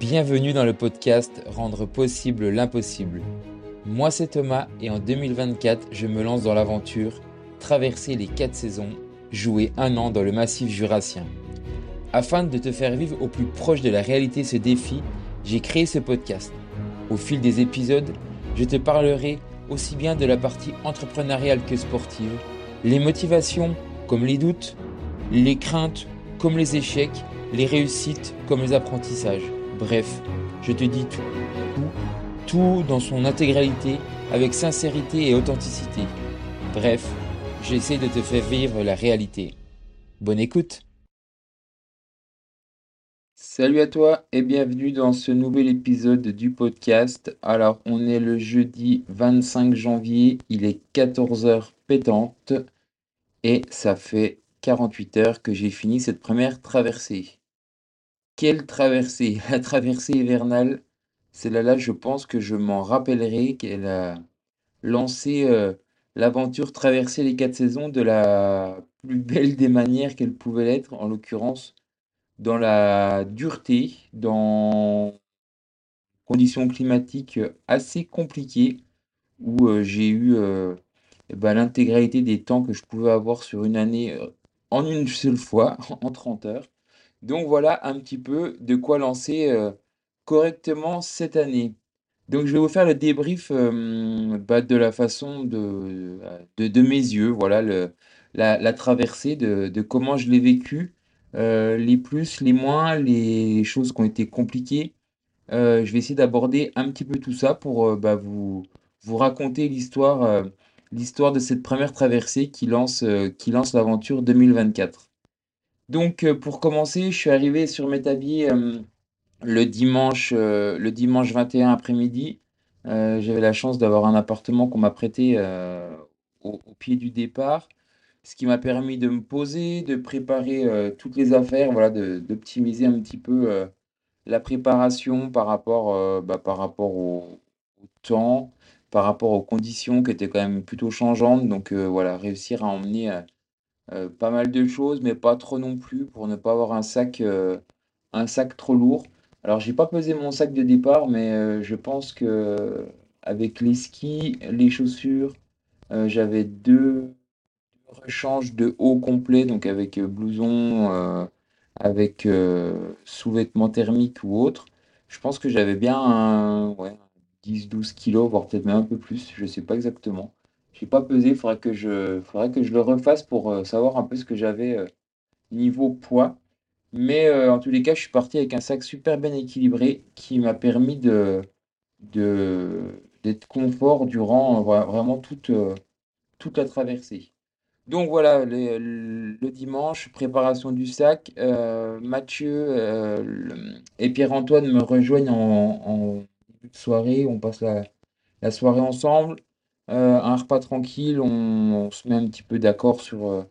Bienvenue dans le podcast Rendre possible l'impossible. Moi c'est Thomas et en 2024 je me lance dans l'aventure Traverser les 4 saisons, jouer un an dans le massif jurassien. Afin de te faire vivre au plus proche de la réalité ce défi, j'ai créé ce podcast. Au fil des épisodes, je te parlerai aussi bien de la partie entrepreneuriale que sportive, les motivations comme les doutes, les craintes comme les échecs, les réussites comme les apprentissages. Bref, je te dis tout, tout, tout dans son intégralité avec sincérité et authenticité. Bref, j'essaie de te faire vivre la réalité. Bonne écoute Salut à toi et bienvenue dans ce nouvel épisode du podcast. Alors, on est le jeudi 25 janvier, il est 14h pétante et ça fait 48 heures que j'ai fini cette première traversée. Quelle traversée? La traversée hivernale, c'est là là, je pense que je m'en rappellerai qu'elle a lancé euh, l'aventure traverser les quatre saisons de la plus belle des manières qu'elle pouvait l'être, en l'occurrence dans la dureté, dans conditions climatiques assez compliquées, où euh, j'ai eu euh, eh ben, l'intégralité des temps que je pouvais avoir sur une année en une seule fois, en 30 heures. Donc voilà un petit peu de quoi lancer euh, correctement cette année. Donc je vais vous faire le débrief euh, bah, de la façon de, de, mes yeux, voilà, la, traversée, de, comment je l'ai vécu, euh, les plus, les moins, les choses qui ont été compliquées. je vais essayer d'aborder un petit peu tout ça pour bah, vous, vous raconter l'histoire l'histoire de cette première traversée qui lance, qui lance l'aventure 2024. Donc, euh, pour commencer, je suis arrivé sur Métabier euh, le dimanche, euh, le dimanche 21 après-midi. j'avais la chance d'avoir un appartement qu'on m'a prêté au, pied du départ, ce qui m'a permis de me poser, de préparer toutes les affaires, voilà, d'optimiser un petit peu la préparation par rapport, bah, par rapport au, temps, par rapport aux conditions qui étaient quand même plutôt changeantes. Donc voilà, réussir à emmener pas mal de choses, mais pas trop non plus pour ne pas avoir un sac, euh, un sac trop lourd. Alors, j'ai pas pesé mon sac de départ, mais euh, je pense que avec les skis, les chaussures, j'avais deux, rechanges de haut complet, donc avec blouson, avec sous-vêtements thermiques ou autre. Je pense que j'avais bien un, 10-12 kilos, voire peut-être même un peu plus, je sais pas exactement pas pesé, il faudrait que je, que je le refasse pour euh, savoir un peu ce que j'avais euh, niveau poids. Mais euh, en tous les cas, je suis parti avec un sac super bien équilibré qui m'a permis de, de, d'être confort durant vraiment toute, toute la traversée. Donc voilà, le, dimanche, préparation du sac. Mathieu et Pierre-Antoine me rejoignent en, de soirée. On passe la, la soirée ensemble. Euh, un repas tranquille, on, se met un petit peu d'accord sur, euh,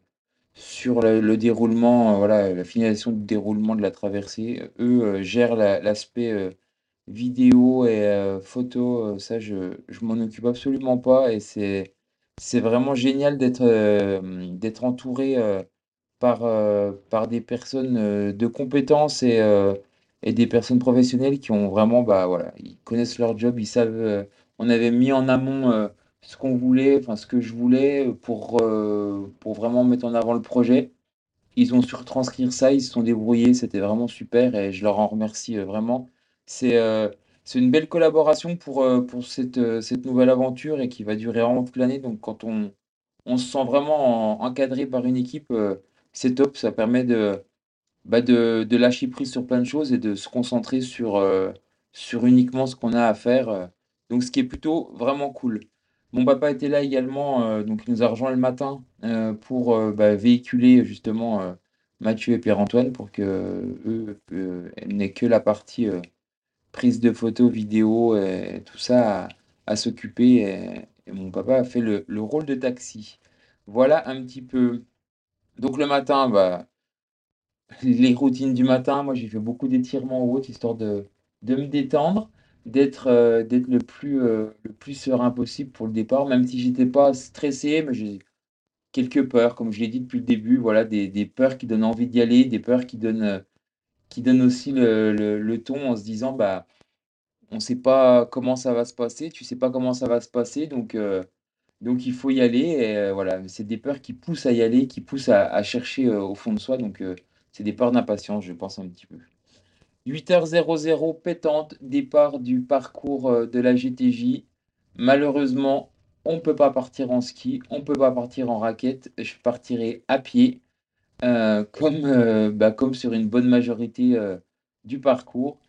sur le, déroulement, euh, voilà, la finalisation du déroulement de la traversée. Eux gèrent l'aspect vidéo et photo, ça je, je m'en occupe absolument pas et c'est c'est vraiment génial d'être entouré par, par des personnes de compétences et, et des personnes professionnelles qui ont vraiment, bah voilà, ils connaissent leur job, ils savent. on avait mis en amont ce qu'on voulait, enfin ce que je voulais pour, euh, pour vraiment mettre en avant le projet. Ils ont su retranscrire ça, ils se sont débrouillés, c'était vraiment super et je leur en remercie euh, vraiment. C'est euh, c'est une belle collaboration pour, pour cette, cette nouvelle aventure et qui va durer vraiment toute l'année. Donc quand on, on se sent vraiment encadré par une équipe, c'est top, ça permet de, bah de, de, lâcher prise sur plein de choses et de se concentrer sur, sur uniquement ce qu'on a à faire. Donc ce qui est plutôt vraiment cool. Mon papa était là également, euh, donc nous a rejoint le matin euh, pour euh, bah, véhiculer justement Mathieu et Pierre-Antoine pour que eux n'aient que la partie prise de photos, vidéo et tout ça à, s'occuper. Et, mon papa a fait le, rôle de taxi. Voilà un petit peu. Donc le matin, bah, les routines du matin, moi j'ai fait beaucoup d'étirements ou autre, histoire de, de me détendre d'être euh, d'être le plus euh, le plus serein possible pour le départ, même si j'étais pas stressé, mais j'ai quelques peurs, comme je l'ai dit depuis le début, voilà, des, des, peurs qui donnent envie d'y aller, des peurs qui donnent euh, qui donne aussi le, le- ton en se disant, bah, on sait pas comment ça va se passer, tu sais pas comment ça va se passer, donc, donc il faut y aller. Et voilà, c'est des peurs qui poussent à y aller, qui poussent à, à chercher au fond de soi, donc c'est des peurs d'impatience, je pense un petit peu. 8h00 pétante, départ du parcours euh, de la GTJ. Malheureusement, on ne peut pas partir en ski, on ne peut pas partir en raquette. Je partirai à pied, euh, comme, euh, bah, comme sur une bonne majorité du parcours.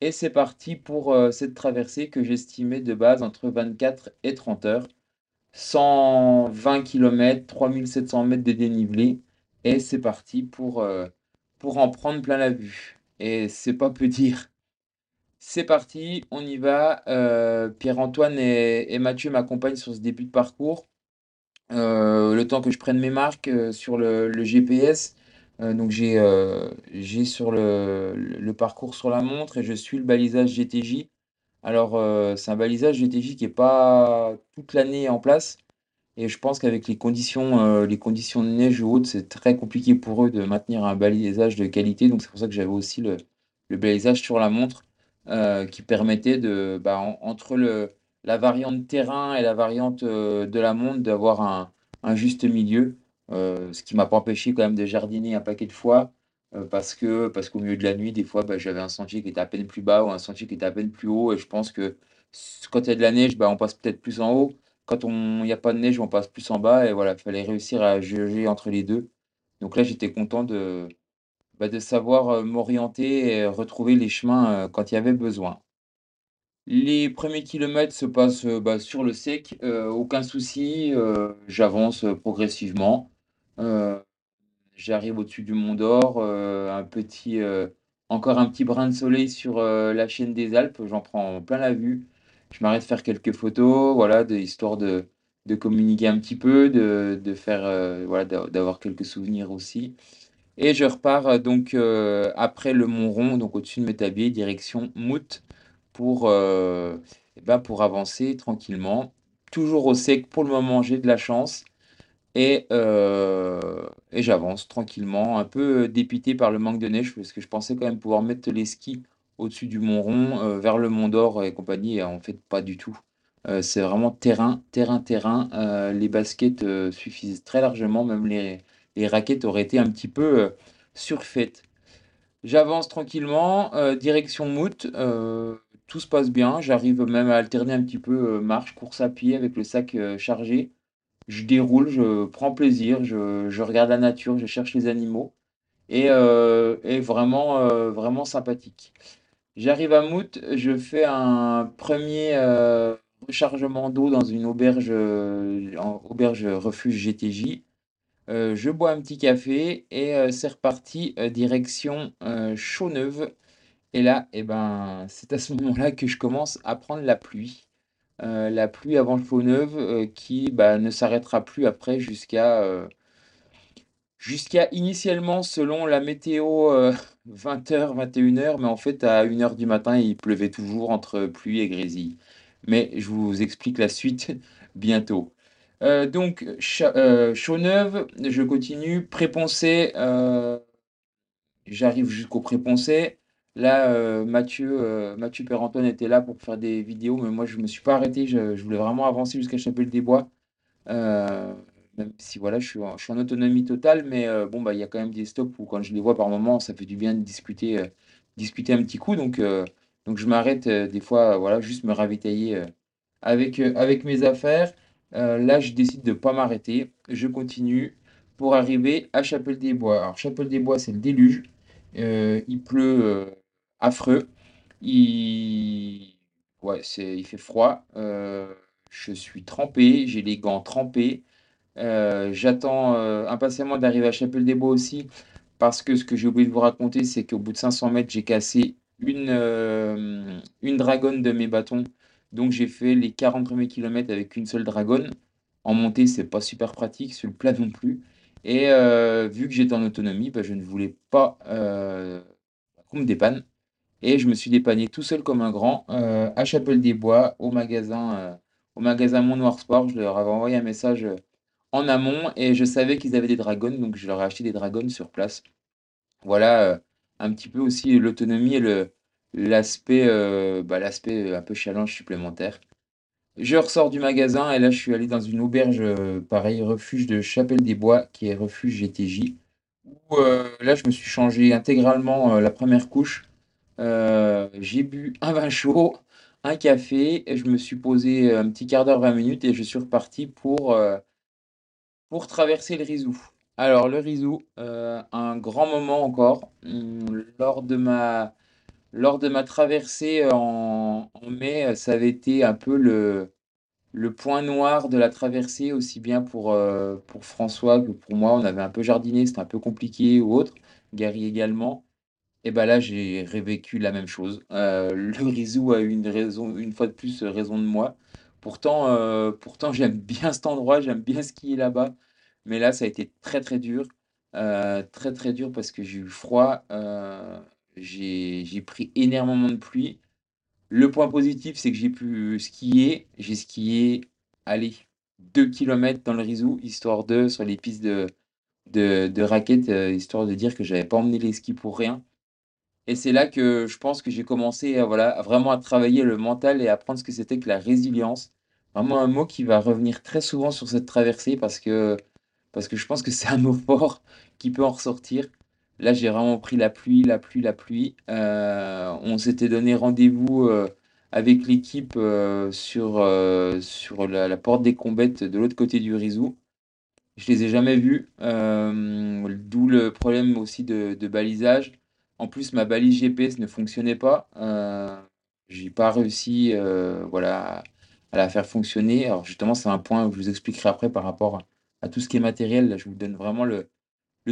Et c'est parti pour cette traversée que j'estimais de base entre 24 et 30 heures. 120 km, 3700 mètres de dénivelé. Et c'est parti pour en prendre plein la vue. Et c'est pas peu dire. C'est parti, on y va. Euh, Pierre-Antoine et, Mathieu m'accompagnent sur ce début de parcours. Euh, le temps que je prenne mes marques euh, sur le, GPS. Donc j'ai sur le, le parcours sur la montre et je suis le balisage GTJ. Alors c'est un balisage GTJ qui n'est pas toute l'année en place. Et je pense qu'avec les conditions, euh, les conditions de neige ou autres, c'est très compliqué pour eux de maintenir un balisage de qualité. Donc c'est pour ça que j'avais aussi le, le balisage sur la montre euh, qui permettait de, bah, en- entre la variante terrain et la variante euh, de la montre d'avoir un, juste milieu. Ce qui m'a pas empêché quand même de jardiner un paquet de fois. parce que, parce qu'au milieu de la nuit, des fois, bah, j'avais un sentier qui était à peine plus bas ou un sentier qui était à peine plus haut. Et je pense que quand il y a de la neige, bah, on passe peut-être plus en haut. Quand il n'y a pas de neige, on passe plus en bas et voilà, il fallait réussir à jauger entre les 2. Donc là, j'étais content de, bah, de savoir, heu, m'orienter et retrouver les chemins, heu, quand il y avait besoin. Les premiers kilomètres se passent, heu, bah, sur le sec, aucun souci, j'avance, progressivement. J'arrive au-dessus du Mont d'Or, un petit, encore un petit brin de soleil sur, la chaîne des Alpes, j'en prends plein la vue. Je m'arrête faire quelques photos, voilà, de histoire de de communiquer un petit peu, de de faire, heu, voilà, d'a d'avoir quelques souvenirs aussi et je repars, heu, donc heu, après le Mont Rond, donc au-dessus de Métabier, direction Mout pour, et bah, pour avancer tranquillement. Toujours au sec pour le moment, j'ai de la chance et et j'avance tranquillement, un peu, dépité par le manque de neige parce que je pensais quand même pouvoir mettre les skis au-dessus du Mont Rond, heu, vers le Mont d'Or et compagnie en fait pas du tout. Heu, c'est vraiment terrain, terrain, terrain, heu, les baskets, suffisent très largement, même les raquettes auraient été un petit peu, surfaites. J'avance tranquillement, direction Mout, tout se passe bien. J'arrive même à alterner un petit peu, marche, course à pied avec le sac, chargé. Je déroule, je prends plaisir, je regarde la nature, je cherche les animaux et et vraiment, vraiment sympathique. J'arrive à Mout, je fais un premier er rechargement d'eau dans une auberge, en auberge refuge GTJ. Heu, je bois un petit café et c'est reparti, direction, Chaux-Neuve et là et ben, c'est à ce moment-là que je commence à prendre la pluie. La pluie avant Chaux-Neuve, heu, qui, bah, ne s'arrêtera plus après jusqu'à, jusqu'à initialement selon la météo, heu, 20:00-21:00 mais en fait à 1:00 du matin, il pleuvait toujours entre pluie et grésil. Mais je vous explique la suite bientôt. Heu, donc Chaux-Neuve, je continue, heu, j'arrive jusqu'au Pré-Poncet. Là, Mathieu, Mathieu Père-Antoine était là pour faire des vidéos, mais moi je me suis pas arrêté, je je voulais vraiment avancer jusqu'à Chapelle-des-Bois. Heu, même si voilà, je suis en autonomie totale, mais heu, bon, bah, il y a quand même des stops où quand je les vois par moment, ça fait du bien de discuter, heu, discuter un petit coup donc heu, donc je m'arrête, des fois, voilà, juste me ravitailler, avec, avec mes affaires. Là, je décide de pas m'arrêter, je continue pour arriver à Chapelle-des-Bois. Alors Chapelle-des-Bois, c'est le déluge, il pleut, affreux. Il ouais, il fait froid, je suis trempé, j'ai les gants trempés. Heu, j'attends, heu, impatiemment d'arriver à Chapelle-des-Bois aussi parce que ce que j'ai oublié de vous raconter, c'est qu'au bout de 500 mètres, j'ai cassé une, hem, une dragonne de mes bâtons. Donc j'ai fait les 40 premiers kilomètres avec une seule dragonne. En montée, c'est pas super pratique, sur le plat non plus et vu que j'étais en autonomie, bah, je ne voulais pas, qu'on me dépanne et je me suis dépanné tout seul comme un grand, à Chapelle-des-Bois, au magasin, au magasin Mon Noir Sport. Je leur avais envoyé un message, en amont et je savais qu'ils avaient des dragons, donc je leur ai acheté des dragons sur place. Voilà, heu, un petit peu aussi l'autonomie et l'aspect, heu, bah, l'aspect, un peu challenge supplémentaire. Je ressors du magasin et là, je suis allé dans une auberge, pareil, refuge de Chapelle-des-Bois, qui est refuge GTJ, où, là, je me suis changé intégralement, la première couche. J'ai bu un vin chaud, un café et je me suis posé, un petit quart d'heure, 20 minutes et je suis reparti pour, pour traverser le Rizou. Alors le Rizou, heu, un grand moment encore, mmh, lors de ma lors de ma traversée en mai, ça avait été un peu le le point noir de la traversée, aussi bien pour, heu, pour François que pour moi. On avait un peu jardiné, c'était un peu compliqué ou autre, Gary également. Et bah, là, j'ai revécu la même chose. Heu, le Rizou a eu une raison une fois de plus, raison de moi. Pourtant, pourtant j'aime bien cet endroit, j'aime bien skier là-bas, mais là, ça a été très, très dur, heu, très, très dur parce que j'ai eu froid, heu, j'ai pris énormément de pluie. Le point positif, c'est que j'ai pu skier. J'ai skié, allez, 2 kilomètres dans le Rizou, histoire de sur les pistes de de raquettes, histoire de dire que j'avais pas emmené les skis pour rien. Et c'est là que je pense que j'ai commencé à voilà, à vraiment à travailler le mental et apprendre ce que c'était que la résilience. Vraiment un mot qui va revenir très souvent sur cette traversée parce que parce que je pense que c'est un mot fort qui peut en ressortir. Là, j'ai vraiment pris la pluie, la pluie, la pluie. Heu, on s'était donné rendez-vous, heu, avec l'équipe, sur, sur la porte des Combettes de l'autre côté du Rizou. Je les ai jamais vus, d'où le problème aussi de balisage. En plus, ma balise GPS ne fonctionnait pas, heu, j'ai pas réussi, heu, voilà, à la faire fonctionner. Alors justement, c'est un point que je vous expliquerai après par rapport à tout ce qui est matériel. Je vous donne vraiment le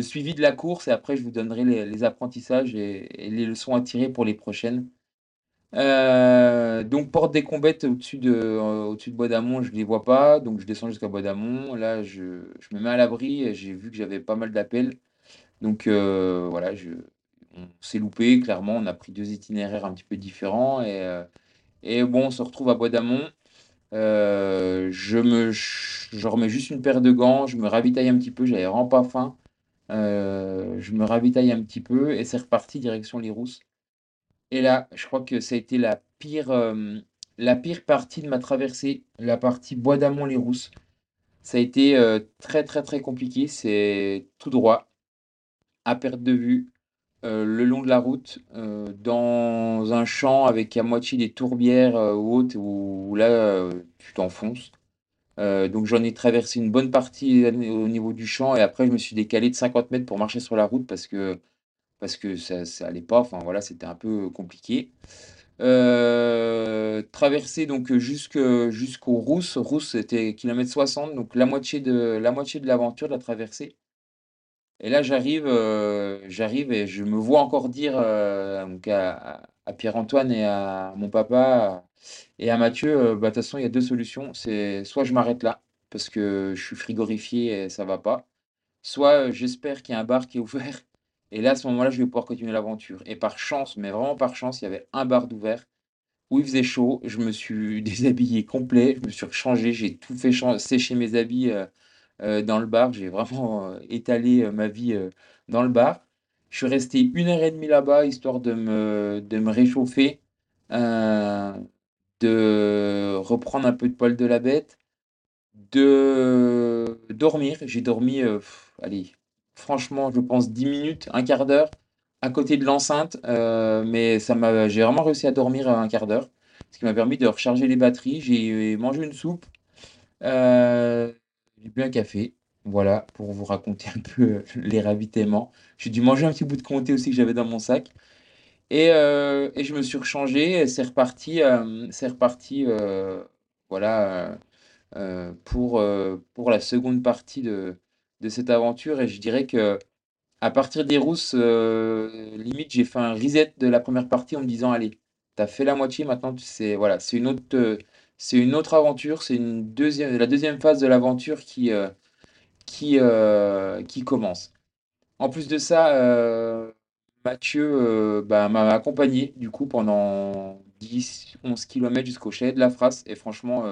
suivi de la course et après je vous donnerai les apprentissages et les leçons à tirer pour les prochaines. Heu, donc porte des Combettes au-dessus de, de Bois d'Amont, je les vois pas, donc je descends jusqu'à Bois d'Amont. Là, je je me mets à l'abri j'ai vu que j'avais pas mal d'appels. Donc voilà, je on s'est loupé clairement, on a pris 2 itinéraires un petit peu différents et heu et bon, on se retrouve à Bois d'Amont. Heu, je me je remets juste une paire de gants, je me ravitaille un petit peu, j'avais vraiment pas faim. Heu, je me ravitaille un petit peu et c'est reparti direction les Rousses. Et là, je crois que ça a été la pire, la pire partie de ma traversée, la partie Bois d'Amont-les Rousses. Ça a été, très, très, très compliqué. C'est tout droit, à perte de vue, heu, le long de la route, heu, dans un champ avec à moitié des tourbières, ou autres où là, tu t'enfonces. Donc j'en ai traversé une bonne partie au au niveau du champ et après je me suis décalé de 50 mètres pour marcher sur la route parce que parce que ça ça pas, enfin voilà, c'était un peu compliqué. Heu, traverser donc jusque jusqu'aux Rousses. Rousses, c'était kilomètre 60, donc la moitié de la moitié de l'aventure, de la traversée. Et là, j'arrive, heu, j'arrive et je me vois encore dire, donc à Pierre-Antoine et à mon papa et à Mathieu, heu: «Bah, de toute façon, il y a 2 solutions. C'est soit je m'arrête là, parce que je suis frigorifié et ça va pas, soit, heu, j'espère qu'il y a un bar qui est ouvert et là, à ce moment-là, je vais pouvoir continuer l'aventure» et par chance, mais vraiment par chance, il y avait un bar d'ouvert où il faisait chaud. Je me suis déshabillé complet, je me suis rechangé, j'ai tout fait sécher mes habits, heu, dans le bar. J'ai vraiment, heu, étalé, heu, ma vie, dans le bar. Je suis resté une heure et demie là-bas, histoire de me de me réchauffer, de reprendre un peu de poil de la bête, de dormir. J'ai dormi, allez, franchement, je pense 10 minutes, un quart d'heure à côté de l'enceinte, mais ça m'a j'ai vraiment réussi à dormir, un quart d'heure, ce qui m'a permis de recharger les batteries. J'ai mangé une soupe, j'ai bu un café, voilà, pour vous raconter un peu les ravitaillements. J'ai dû manger un petit bout de comté aussi que j'avais dans mon sac. Et heu et je me suis rechangé c'est reparti, hem, c'est reparti, voilà, pour, pour la seconde partie de de cette aventure. Et je dirais que à partir des Rousses, limite, j'ai fait un reset de la première partie en me disant: «Allez, tu as fait la moitié, maintenant tu c'est une autre, aventure, c'est une deuxième la deuxième phase de l'aventure qui, heu, qui commence». En plus de ça, Mathieu, bah, m'a accompagné du coup pendant 10-11 kilomètres jusqu'au chalet de la Frasse et franchement,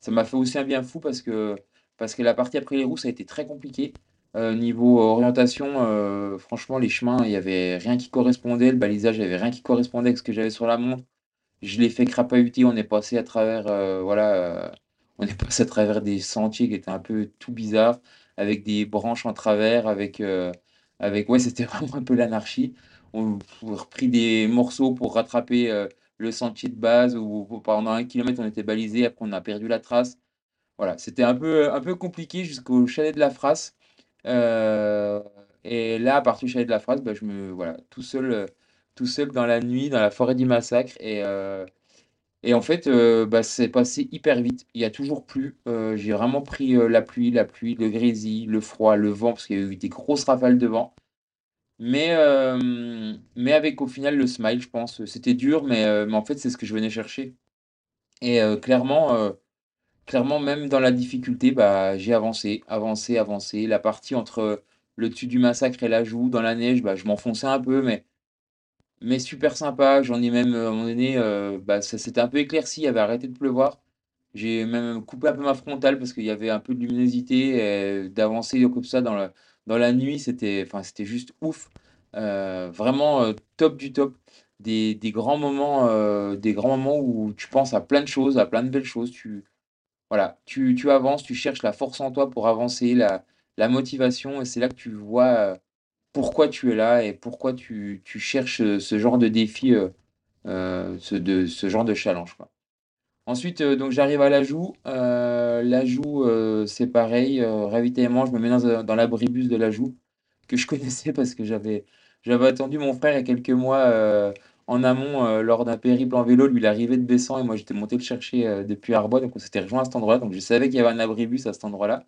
ça m'a fait aussi un bien fou parce que parce que la partie après les Rousses a été très compliquée. Euh, niveau orientation, euh, franchement, les chemins, il y avait rien qui correspondait. Le balisage, il y avait rien qui correspondait avec ce que j'avais sur la montre. Je l'ai fait crapahuter. On est passé à travers, euh, voilà, euh, on est passé à travers des sentiers qui étaient un peu tout bizarres, avec des branches en travers, avec, avec, ouais, c'était vraiment un peu l'anarchie. On a repris des morceaux pour rattraper le sentier de base où pendant un kilomètre on était balisé. Après, on a perdu la trace. Voilà, c'était un peu, un peu compliqué jusqu'au chalet de la Frasse. Heu et là, à partir du chalet de la Frasse, bah, je me voilà, tout seul, heu, tout seul dans la nuit, dans la forêt du Massacre et heu et en fait, bah, c'est passé hyper vite. Il a toujours plu, j'ai vraiment pris, la pluie la pluie, le grésil, le froid, le vent, parce qu'il y a eu des grosses rafales de vent. Mais mais avec au final le smile, je pense. C'était dur, mais mais en fait, c'est ce que je venais chercher et clairement, Clairement, même dans la difficulté, bah, j'ai avancé, avancé, avancé. La partie entre le dessus du massacre et la joue dans la neige, bah, je m'enfonçais un peu, mais, mais super sympa. J'en ai même, euh, à un moment donné, euh, bah, ça s'était un peu éclairci, il avait arrêté de pleuvoir. J'ai même coupé un peu ma frontale parce qu'il y avait un peu de luminosité. et D'avancer comme ça dans la, dans la nuit, c'était, enfin, c'était juste ouf. Euh, vraiment euh, top du top. Des, des grands moments, euh, des grands moments où tu penses à plein de choses, à plein de belles choses. Tu, voilà, tu avances, tu cherches la force en toi pour avancer, la motivation et c'est là que tu vois, heu, pourquoi tu es là et pourquoi tu cherches, heu, ce genre de défi, heu, ce genre de challenge. Ensuite, donc j'arrive à l'ajout, l'ajout, heu, c'est pareil, ravitaillement, je me mets dans dans l'abribus de l'ajout que je connaissais parce que j'avais j'avais attendu mon frère il y a quelques mois, en amont, heu, lors d'un périple en vélo. Lui, il arrivait de Bessan et moi, j'étais monté le chercher, heu, depuis Arbois, donc on s'était rejoint à cet endroit-là. Donc je savais qu'il y avait un abribus à cet endroit-là,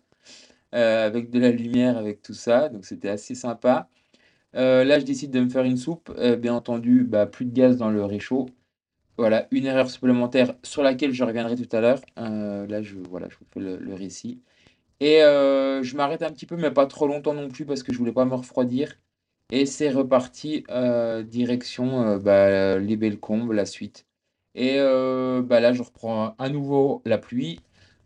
heu, avec de la lumière, avec tout ça, donc c'était assez sympa. Là, je décide de me faire une soupe, bien entendu, bah, plus de gaz dans le réchaud. Voilà, une erreur supplémentaire sur laquelle je reviendrai tout à l'heure. Heu, là, je voilà, je vous fais le le récit et je m'arrête un petit peu, mais pas trop longtemps non plus parce que je voulais pas me refroidir et c'est reparti, heu, direction, heu, bah, les Bellecombes, la suite et heu, bah, là, je reprends à nouveau la pluie,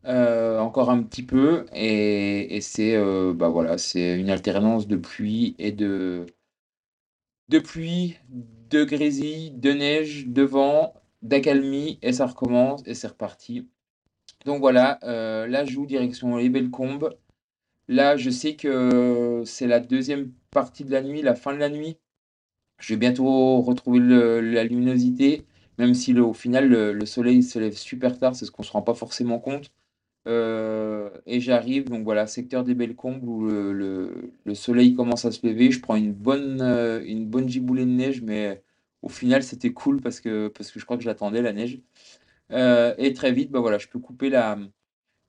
heu, encore un petit peu et et c'est, bah, voilà, une alternance de pluie et de de pluie, de grésil, de neige, de vent, d'accalmie et ça recommence et c'est reparti. Donc voilà, là, je joue direction les Bellecombes. Là, je sais que c'est la deuxième partie de la nuit, la fin de la nuit. Je vais bientôt retrouver la luminosité, même si au final, le le soleil se lève super tard, c'est ce qu'on se rend pas forcément compte. Heu et j'arrive donc voilà, secteur des Bellecombes où le le le soleil commence à se lever. Je prends une bonne, heu, une bonne giboulée de neige, mais au final, c'était cool parce que parce que je crois que j'attendais la neige. Heu et très vite, bah, voilà, je peux couper la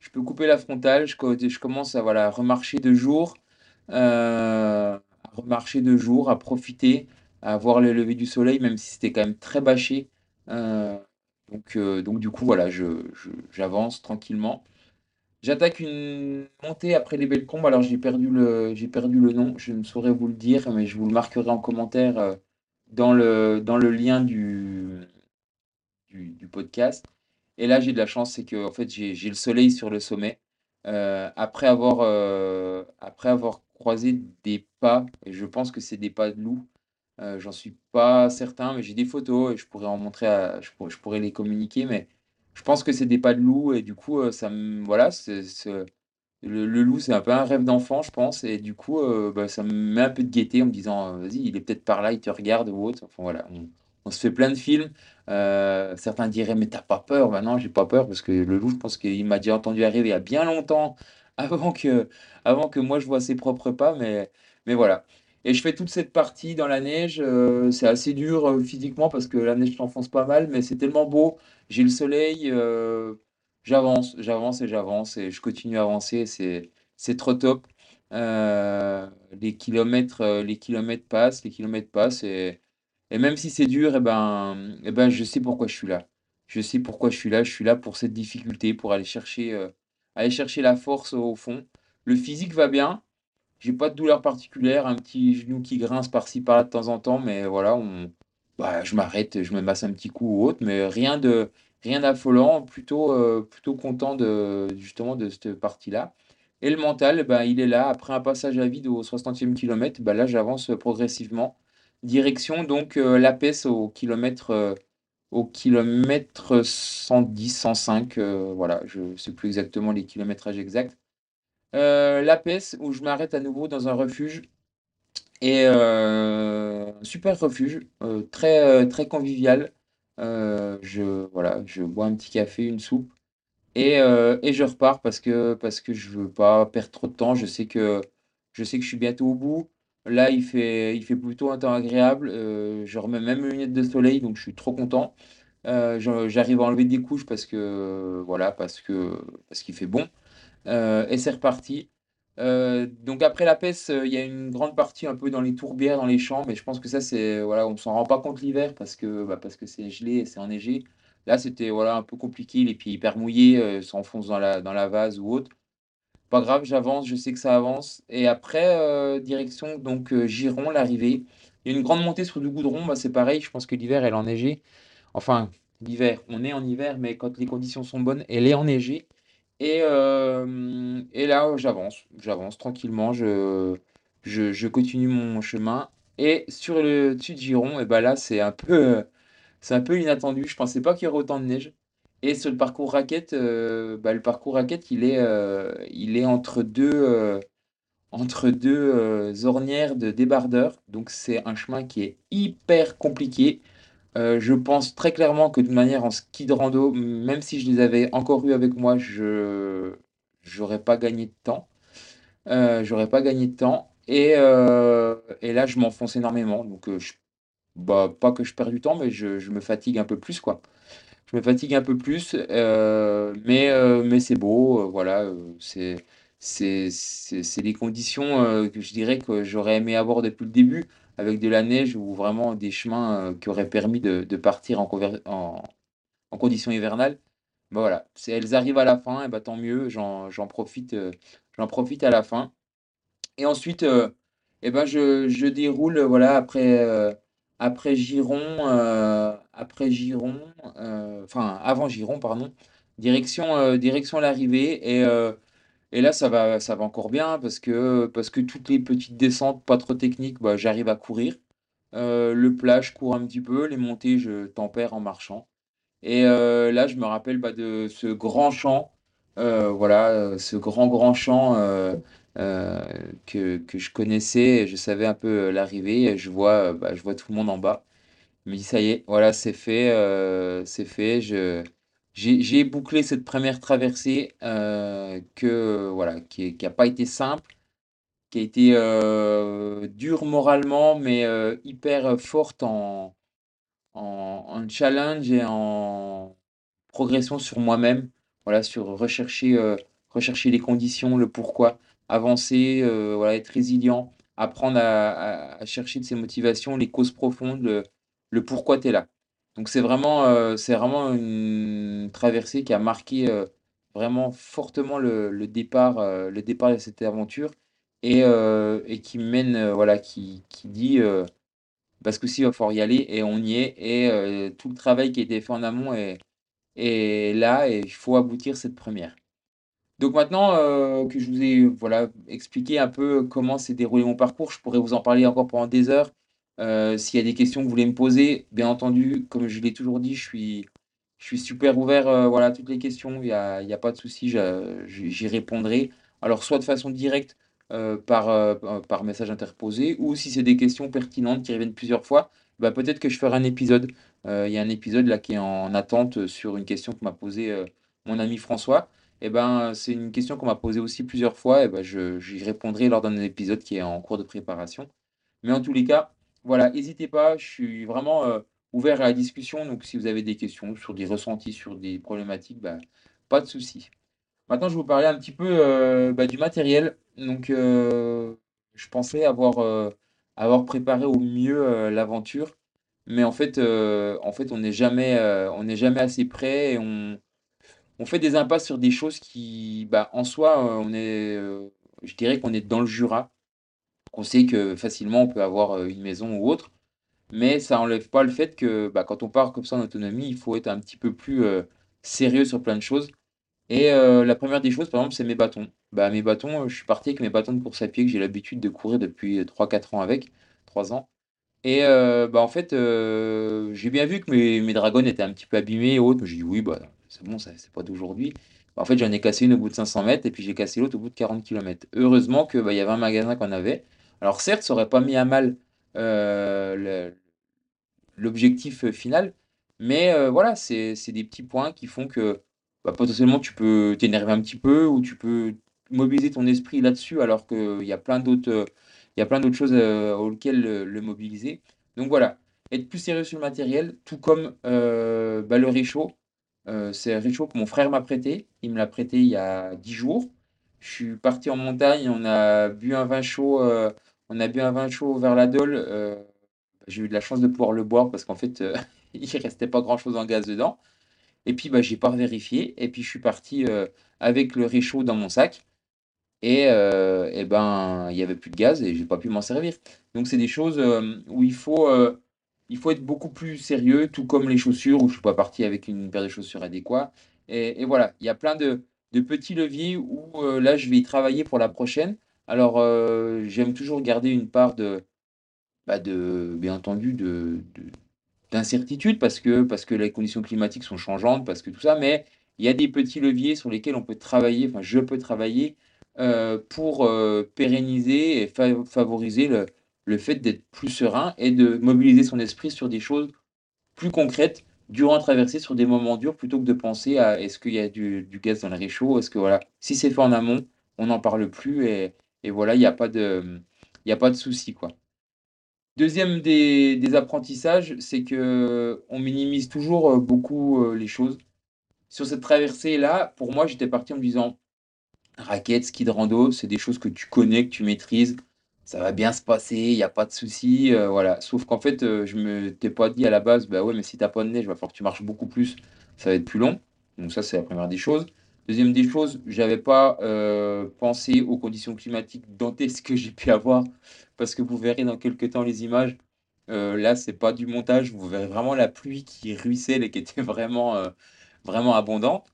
je peux couper la frontale, je co je commence à, voilà, remarcher de jour, remarcher de jour, à profiter, à voir le lever du soleil, même si c'était quand même très bâché, heu, donc heu, donc du coup, voilà, je j'avance tranquillement. J'attaque une montée après les Bellecombes, alors j'ai perdu le perdu le nom, je ne saurais vous le dire, mais je vous le marquerai en commentaire, heu, dans le dans le lien du du podcast. Et là, j'ai de la chance, c'est que en fait, j'ai le soleil sur le sommet. Après avoir, après avoir croisé des pas et je pense que c'est des pas de loup, heu, j'en suis pas certain, mais j'ai des photos et je pourrais en montrer je pourrais les communiquer, mais je pense que c'est des pas de loup et du coup, heu, ça me voilà, le loup, c'est un peu un rêve d'enfant, je pense et du coup, heu, bah, ça me met un peu de gaieté en me disant: «Heu, vas-y, il est peut-être par là, il te regarde ou autre». Enfin voilà, on se fait plein de films. Certains diraient: «Mais t'as pas peur?» bah non, j'ai pas peur parce que le loup, je pense qu'il m'a déjà entendu arriver il y a bien longtemps avant que avant que moi je vois ses propres pas, mais mais voilà et je fais toute cette partie dans la neige, heu, c'est assez dur, heu, physiquement parce que la neige t'enfonce pas mal, mais c'est tellement beau. J'ai le soleil, heu J'avance, j'avance et j'avance et je continue à avancer, c'est trop top. Les kilomètres, les kilomètres passent, les kilomètres passent et même si c'est dur et ben et ben, je sais pourquoi je suis là. Je sais pourquoi je suis là, je suis là pour cette difficulté, pour aller chercher, aller chercher la force au fond. Le physique va bien, j'ai pas de douleur particulière, un petit genou qui grince par-ci par-là de temps en temps, mais voilà, on bah, je m'arrête, je me masse un petit coup ou autre, mais rien de rien d'affolant, plutôt, heu, plutôt content de justement de cette partie-là. Et le mental, bah, il est là. Après un passage à vide au 60e kilomètre, bah, là, j'avance progressivement. Direction donc euh, au kilomètre, euh, au kilomètre 110, 105. euh, voilà, je ne sais plus exactement les kilométrages exacts. Euh, l'APES où je m'arrête à nouveau dans un refuge. Et euh, un super refuge, euh, très, très convivial. Je, voilà, je bois un petit café, une soupe. Et, et je repars parce que, parce que je veux pas perdre trop de temps. Je sais que, je sais que je suis bientôt au bout. Là, il fait, il fait plutôt un temps agréable. Euh, je remets même mes lunettes de soleil, donc je suis trop content. Euh, j'arrive à enlever des couches parce que, voilà, parce que, parce qu'il fait bon. Euh, et c'est reparti. Donc après la peste, il y a une grande partie un peu dans les tourbières, dans les champs, mais je pense que ça c'est voilà, on s'en rend pas compte l'hiver parce que bah, parce que c'est gelé et c'est enneigé. Là c'était voilà un peu compliqué, les pieds hyper mouillés, s'enfoncent dans la dans la vase ou autre. Pas grave, j'avance, je sais que ça avance. Et après euh, direction donc euh, Giron, l'arrivée. Il y a une grande montée sur du goudron, bah, c'est pareil. Je pense que l'hiver elle est enneigée. Enfin l'hiver, on est en hiver, mais quand les conditions sont bonnes, elle est enneigée. Et, euh, et là, j'avance, j'avance tranquillement, je, continue mon chemin. Et sur le dessus de Giron, et ben là, c'est un peu, c'est un peu inattendu. Je pensais pas qu'il y aurait autant de neige. Et sur le parcours raquette, euh, bah, le parcours raquette, il est, euh, il est entre deux, euh, entre deux ornières de débardeurs. Donc c'est un chemin qui est hyper compliqué. Je pense très clairement que de manière en ski de rando, même si je les avais encore eu avec moi, je j'aurais pas gagné de temps. J'aurais pas gagné de temps. Et, et là, je m'enfonce énormément. Donc, bah, pas que je perds du temps, mais je, je me fatigue un peu plus, quoi. Je me fatigue un peu plus, euh, mais, euh, mais c'est beau. euh, voilà, c'est c'est les conditions que je dirais que j'aurais aimé avoir depuis le début, avec de la neige ou vraiment des chemins qui auraient permis de, partir en, en, conditions hivernales. Bah voilà, elles arrivent à la fin, et bah tant mieux, j'en profite, j'en profite à la fin. Et ensuite, euh, eh ben je, je déroule, voilà, après, après Giron, euh, euh, enfin avant Giron, pardon, direction, euh, direction l'arrivée. Et, et là, ça va, ça va encore bien parce que, parce que toutes les petites descentes, pas trop techniques, bah, j'arrive à courir. Le plat, je cours un petit peu, les montées, je tempère en marchant. Et là, je me rappelle bah, de ce grand euh, voilà, ce grand, grand chant euh, que, que je connaissais, je savais un peu euh, l'arrivée, je vois, euh, bah, je vois tout le monde en bas. Je me dis, ça y est, voilà, c'est fait, c'est fait. Je, j'ai, bouclé cette première traversée que, voilà, qui, qui pas été simple, qui a été euh, dure moralement, mais hyper forte en, en, en challenge et en progression sur moi-même, voilà, sur rechercher, rechercher les conditions, le pourquoi, avancer, euh, être résilient, apprendre à, chercher de ses motivations, les causes profondes, le, pourquoi tu es là. Donc c'est vraiment, euh, c'est vraiment une traversée qui a marqué euh, vraiment fortement le, départ, le départ de cette aventure et, qui mène, voilà, qui, dit parce que si, il va falloir y aller et on y est et tout le travail qui a été fait en amont est là et il faut aboutir cette première. Donc maintenant euh, que je vous ai voilà, expliqué un peu comment s'est déroulé mon parcours, je pourrais vous en parler encore pendant des heures. Euh, s'il y a des questions que vous voulez me poser, bien entendu, comme je l'ai toujours dit, je suis, je suis super ouvert euh, voilà, à toutes les questions, il n'y a, a pas de souci, j'y répondrai. Alors soit de façon directe par, par message interposé, ou si c'est des questions pertinentes qui reviennent plusieurs fois, bah, peut-être que je ferai un épisode. Il y a un épisode là qui est en attente sur une question que m'a posée mon ami François. Eh ben, c'est une question qu'on m'a posée aussi plusieurs fois, et ben, je, j'y répondrai lors d'un épisode qui est en cours de préparation. Mais en tous les cas, voilà, n'hésitez pas, je suis vraiment euh, ouvert à la discussion, donc si vous avez des questions sur des ressentis, sur des problématiques, bah, pas de souci. Maintenant, je vais vous parler un petit peu euh, bah, du matériel. Donc, euh, je pensais avoir, euh, avoir préparé au mieux euh, l'aventure, mais en fait, euh, en fait, on n'est jamais, euh, on jamais assez prêt on fait des impasses sur des choses qui, bah, en soi, euh, on est, euh, je dirais qu'on est dans le Jura, qu'on sait que facilement on peut avoir euh, une maison ou autre, mais ça enlève pas le fait que bah, quand on part comme ça en autonomie, il faut être un petit peu plus sérieux sur plein de choses. Et la première des choses, par exemple, c'est mes bâtons. Bah, mes bâtons, je suis parti avec mes bâtons de course à pied que j'ai l'habitude de courir depuis trois quatre ans avec, 3 ans. Et bah, en fait, j'ai bien vu que mes, mes dragons étaient un petit peu abîmés et autres. J'ai dit oui, bah, c'est bon, c'est pas d'aujourd'hui. Bah, en fait, j'en ai cassé une au bout de 500 mètres et puis j'ai cassé l'autre au bout de 40 km. Heureusement que, bah, y avait un magasin qu'on avait. Alors certes, ça aurait pas mis à mal euh, l'objectif euh, final, mais euh, voilà, c'est des petits points qui font que bah, potentiellement tu peux t'énerver un petit peu ou tu peux mobiliser ton esprit là-dessus alors qu'il y a plein d'autres il y a plein d'autres choses auxquelles le, mobiliser. Donc voilà, être plus sérieux sur le matériel, tout comme bah, le réchaud. Euh, c'est un réchaud que mon frère m'a prêté. Il me l'a prêté il y a 10 jours. Je suis parti en montagne, on a bu un vin chaud, euh, on a bu un vin chaud vers la Dole. euh, j'ai eu de la chance de pouvoir le boire parce qu'en fait, il restait pas grand-chose en gaz dedans. Et puis, bah, j'ai pas vérifié. Et puis, je suis parti avec le réchaud dans mon sac. Et, eh ben, il y avait plus de gaz et j'ai pas pu m'en servir. Donc, c'est des choses où il faut, il faut être beaucoup plus sérieux, tout comme les chaussures, où je suis pas parti avec une paire de chaussures adéquate. Et, voilà, il y a plein de, petits leviers où euh, là, je vais y travailler pour la prochaine. Alors, euh, j'aime toujours garder une part de, bah, de, bien entendu, de, de- d'incertitude parce que, parce que les conditions climatiques sont changeantes, parce que tout ça, mais il y a des petits leviers sur lesquels on peut travailler, enfin, je peux travailler euh, pour pérenniser et fa- favoriser le, le fait d'être plus serein et de mobiliser son esprit sur des choses plus concrètes durant la traversée, sur des moments durs, plutôt que de penser à est-ce qu'il y a du, du gaz dans le réchaud, est-ce que voilà, si c'est fait en amont, on n'en parle plus et, voilà, il n'y a pas de, de souci, quoi. Deuxième des, des apprentissages, c'est que on minimise toujours euh, beaucoup euh, les choses. Sur cette traversée-là, pour moi, j'étais parti en me disant, raquettes, ski de rando, c'est des choses que tu connais, que tu maîtrises, ça va bien se passer, il n'y a pas de souci, euh, voilà. Sauf qu'en fait, euh, je me t'ai pas dit à la base, bah ouais, mais si t'as pas de neige, il va falloir que tu marches beaucoup plus, ça va être plus long. Donc ça, c'est la première des choses. Deuxième des choses, j'avais pas euh, pensé aux conditions climatiques dantesques que j'ai pu avoir, parce que vous verrez dans quelques temps les images. Euh, là, c'est pas du montage, vous verrez vraiment la pluie qui ruisselle et qui était vraiment, vraiment abondante.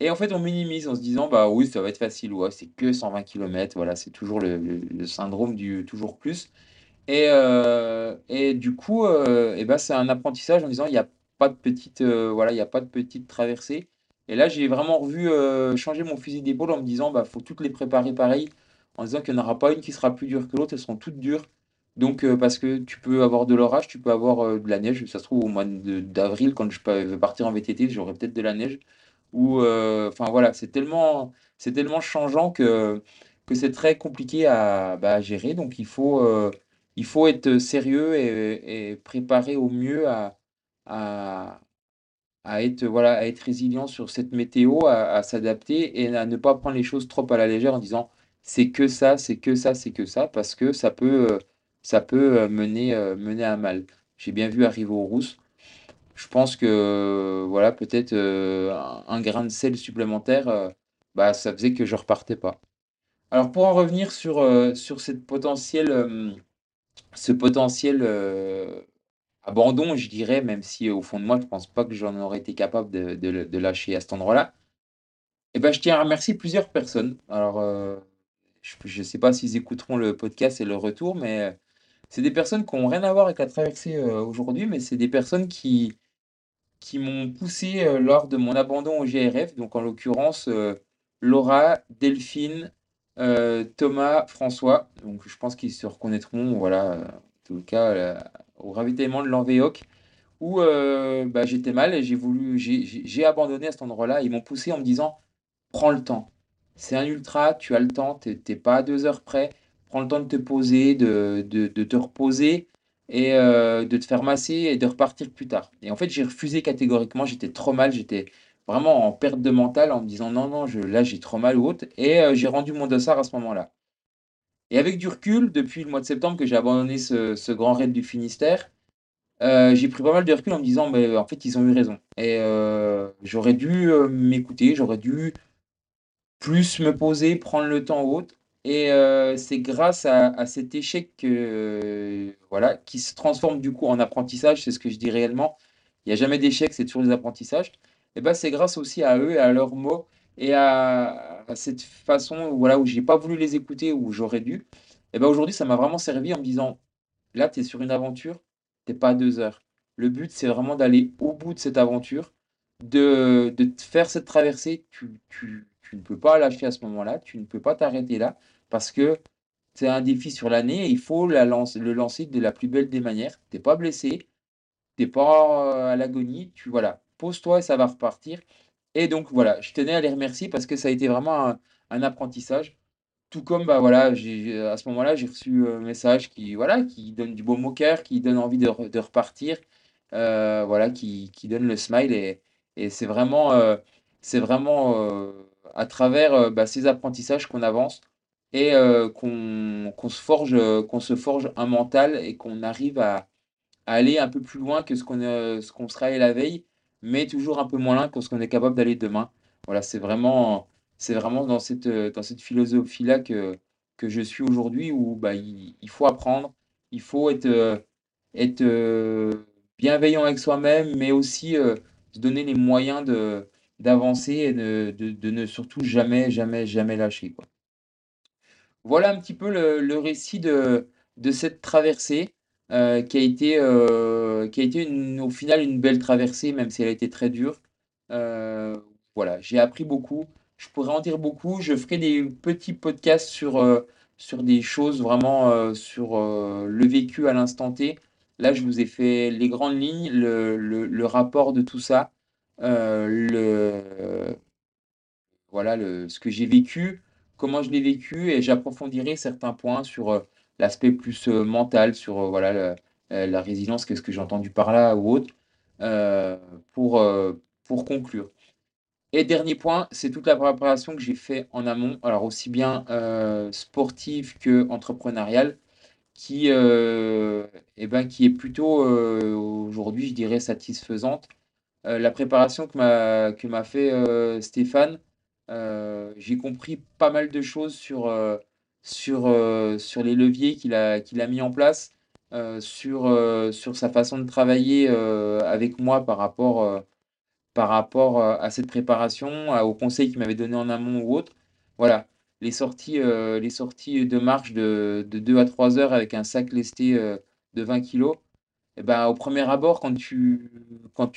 Et en fait, on minimise en se disant, bah oui, ça va être facile, ouais, c'est que 120 km, voilà, c'est toujours le, syndrome du toujours plus. Et, euh, et du coup, euh, eh ben, c'est un apprentissage en disant, il n'y a pas de petite, euh, voilà, il a pas de petite traversée. Et là, j'ai vraiment revu changer mon fusil d'épaule en me disant, bah, faut toutes les préparer pareil, en disant qu'il n'y en aura pas une qui sera plus dure que l'autre, elles seront toutes dures. Donc, parce que tu peux avoir de l'orage, tu peux avoir de la neige. Ça se trouve, au mois d'avril, quand je vais partir en VTT, j'aurai peut-être de la neige. Ou, euh, enfin voilà, c'est tellement, c'est tellement changeant que, que c'est très compliqué à, bah, gérer. Donc il faut, euh, il faut être sérieux et, préparé au mieux à, à, être, voilà, à être résilient sur cette météo, à, s'adapter et à ne pas prendre les choses trop à la légère en disant c'est que ça, c'est que ça, c'est que ça, parce que ça peut, ça peut euh, mener, mener à mal. J'ai bien vu arriver aux rousses. Je pense que voilà, peut-être euh, un, grain de sel supplémentaire, euh, bah, ça faisait que je repartais pas. Alors pour en revenir sur, euh, sur cette potentielle, ce potentiel abandon, je dirais, même si au fond de moi, je pense pas que j'en aurais été capable de, de lâcher à cet endroit-là, et ben, je tiens à remercier plusieurs personnes. Alors, je ne sais pas s'ils écouteront le podcast et le retour, mais c'est des personnes qui n'ont rien à voir avec la traversée aujourd'hui, mais c'est des personnes qui, qui m'ont poussé euh, lors de mon abandon au GRF, donc en l'occurrence euh, Laura, Delphine, euh, Thomas, François. Donc je pense qu'ils se reconnaîtront, voilà, en tout cas au ravitaillement de l'Envéoc, où bah, j'étais mal et j'ai voulu, j'ai abandonné à cet endroit-là. Ils m'ont poussé en me disant, prends le temps. C'est un ultra, tu as le temps, t'es pas à deux heures près. Prends le temps de te poser, de, de, de te reposer et euh, de te faire masser et de repartir plus tard. Et en fait, j'ai refusé catégoriquement, j'étais trop mal, j'étais vraiment en perte de mental en me disant non, non, je, là j'ai trop mal ou autre. Et euh, j'ai rendu mon dossard à ce moment-là. Et avec du recul, depuis le mois de septembre que j'ai abandonné ce, grand raid du Finistère, euh, j'ai pris pas mal de recul en me disant, mais en fait, ils ont eu raison. Et j'aurais dû m'écouter, j'aurais dû plus me poser, prendre le temps autre. Et euh, c'est grâce à, à cet échec que, euh, voilà, qui se transforme du coup en apprentissage, c'est ce que je dis réellement. Il n'y a jamais d'échec, c'est toujours des apprentissages. Et ben, c'est grâce aussi à eux et à leurs mots et à, cette façon voilà, où j'ai pas voulu les écouter, où j'aurais dû, et ben aujourd'hui, ça m'a vraiment servi en me disant, là, tu es sur une aventure, t'es pas à deux heures. Le but, c'est vraiment d'aller au bout de cette aventure, de, de faire cette traversée. Tu, tu, tu ne peux pas lâcher à ce moment-là, tu ne peux pas t'arrêter là, parce que c'est un défi sur l'année et il faut la lance, le lancer de la plus belle des manières. Tu n'es pas blessé, tu n'es pas à l'agonie, tu voilà, pose-toi et ça va repartir. Et donc voilà, je tenais à les remercier parce que ça a été vraiment un, apprentissage. Tout comme bah voilà, à ce moment-là, j'ai reçu un message qui voilà, qui donne du beau au cœur, qui donne envie de, repartir, euh, voilà, qui, donne le smile et, c'est vraiment, euh, c'est vraiment euh, à travers bah, ces apprentissages qu'on avance et qu'on se forge, qu'on se forge un mental et qu'on arrive à, aller un peu plus loin que ce qu'on ce qu'on serait allé la veille mais toujours un peu moins loin que ce qu'on est capable d'aller demain. Voilà, c'est vraiment, c'est vraiment dans cette, dans cette philosophie-là que, que je suis aujourd'hui, où bah, il, faut apprendre, il faut être, être bienveillant avec soi-même, mais aussi se donner les moyens de, d'avancer et de, ne surtout jamais, jamais, jamais lâcher. Quoi. Voilà un petit peu le, récit de, de cette traversée. Euh, qui a été, euh, qui a été au final une belle traversée, même si elle a été très dure. Euh, voilà, j'ai appris beaucoup. Je pourrais en dire beaucoup. Je ferai des petits podcasts sur, sur des choses vraiment sur le vécu à l'instant T. Là, je vous ai fait les grandes lignes, le, le, rapport de tout ça, le, voilà, ce que j'ai vécu, comment je l'ai vécu, et j'approfondirai certains points sur l'aspect plus euh, mental sur euh, voilà, la, euh, résilience, qu'est-ce que j'ai entendu par là ou autre, pour, pour conclure. Et dernier point, c'est toute la préparation que j'ai fait en amont, alors aussi bien sportive que entrepreneuriale, qui, eh ben, qui est plutôt aujourd'hui, je dirais, satisfaisante. La préparation que m'a que m'a fait Stéphane, j'ai compris pas mal de choses sur sur, euh, sur les leviers qu'il a, qu'il a mis en place, euh, sur, euh, sur sa façon de travailler avec moi par rapport, par rapport à cette préparation, aux conseils qu'il m'avait donné en amont ou autre. Voilà, les sorties, les sorties de marche de, de 2 à 3 heures avec un sac lesté de 20 kg. Et ben, au premier abord, quand tu,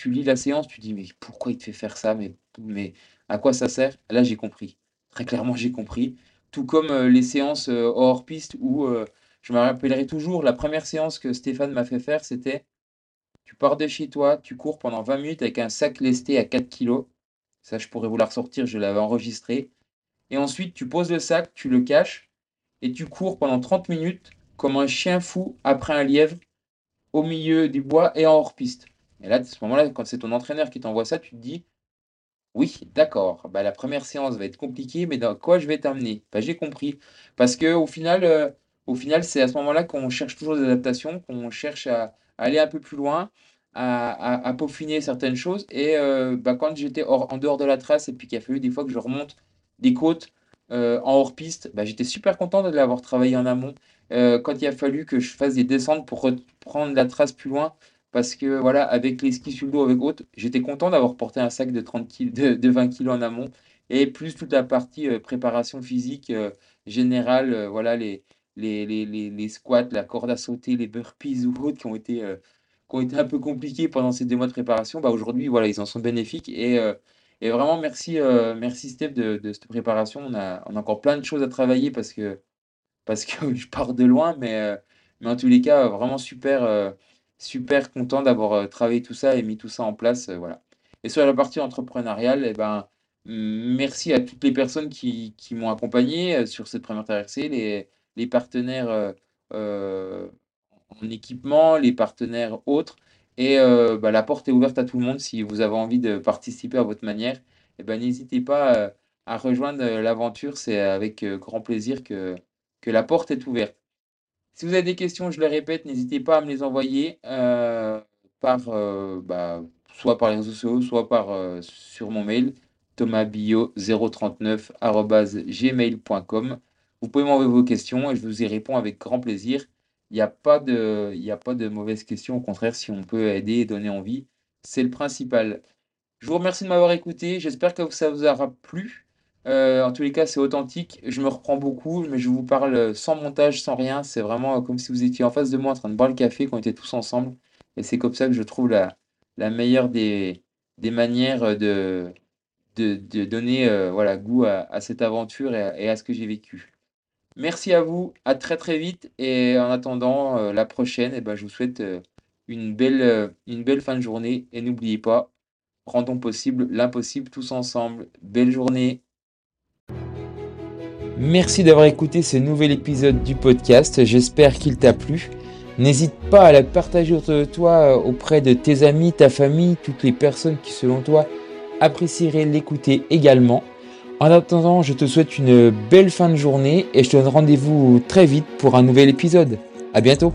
lis la séance, tu dis mais pourquoi il te fait faire ça? Mais, mais à quoi ça sert? Là, j'ai compris. Très clairement, j'ai compris tout comme euh, les séances euh, hors piste où euh, je me rappellerai toujours la première séance que Stéphane m'a fait faire, c'était tu pars de chez toi, tu cours pendant 20 minutes avec un sac lesté à 4 kg. Ça, je pourrais vous la ressortir, je l'avais enregistré. Et ensuite, tu poses le sac, tu le caches et tu cours pendant 30 minutes comme un chien fou après un lièvre au milieu du bois et en hors piste. Et là, à ce moment-là, quand c'est ton entraîneur qui t'envoie ça, tu te dis oui, d'accord. Bah, la première séance va être compliquée, mais dans quoi je vais t'amener? Bah, j'ai compris. Parce que au final, euh, au final, c'est à ce moment-là qu'on cherche toujours des adaptations, qu'on cherche à, aller un peu plus loin, à, peaufiner certaines choses. Et euh, bah, quand j'étais en dehors de la trace, et puis qu'il a fallu des fois que je remonte des côtes en hors-piste, bah, j'étais super content de l'avoir travaillé en amont. quand il a fallu que je fasse des descentes pour reprendre la trace plus loin, parce que voilà, avec les skis sur le dos, avec autres, j'étais content d'avoir porté un sac de, 30 de, 20 kg en amont, et plus toute la partie euh, préparation physique euh, générale, euh, voilà, les, les, les, les, squats, la corde à sauter, les burpees ou autres qui ont été, qui ont été un peu compliqués pendant ces deux mois de préparation, bah aujourd'hui, voilà, ils en sont bénéfiques, et, et vraiment merci, merci Steph de, cette préparation, on a, on a encore plein de choses à travailler parce que, parce que je pars de loin, mais, mais en tous les cas, vraiment super super content d'avoir euh, travaillé tout ça et mis tout ça en place. Euh, voilà. Et sur la partie entrepreneuriale, eh ben, merci à toutes les personnes qui, qui m'ont accompagné euh, sur cette première traversée, les, les partenaires en équipement, les partenaires autres. Et bah, la porte est ouverte à tout le monde. Si vous avez envie de participer à votre manière, eh ben, n'hésitez pas à rejoindre l'aventure. C'est avec grand plaisir que, que la porte est ouverte. Si vous avez des questions, je le répète, n'hésitez pas à me les envoyer euh, par, euh, bah, soit par les réseaux sociaux, soit par, euh, sur mon mail, thomasbio039.gmail.com. Vous pouvez m'envoyer vos questions et je vous y réponds avec grand plaisir. Il n'y a, pas de, a pas de mauvaises questions. Au contraire, si on peut aider et donner envie, c'est le principal. Je vous remercie de m'avoir écouté. J'espère que ça vous aura plu. Euh, en tous les cas, c'est authentique. Je me reprends beaucoup, mais je vous parle sans montage, sans rien. C'est vraiment comme si vous étiez en face de moi en train de boire le café, qu'on était tous ensemble. Et c'est comme ça que je trouve la, la meilleure des, des manières de, de, de donner euh, voilà, goût à, cette aventure et à ce que j'ai vécu. Merci à vous, à très très vite. Et en attendant euh, la prochaine, eh ben, je vous souhaite euh, une belle, euh, une belle fin de journée. Et n'oubliez pas, rendons possible l'impossible tous ensemble. Belle journée. Merci d'avoir écouté ce nouvel épisode du podcast. J'espère qu'il t'a plu. N'hésite pas à la partager autour de toi auprès de tes amis, ta famille, toutes les personnes qui selon toi apprécieraient l'écouter également. En attendant, je te souhaite une belle fin de journée et je te donne rendez-vous très vite pour un nouvel épisode. À bientôt!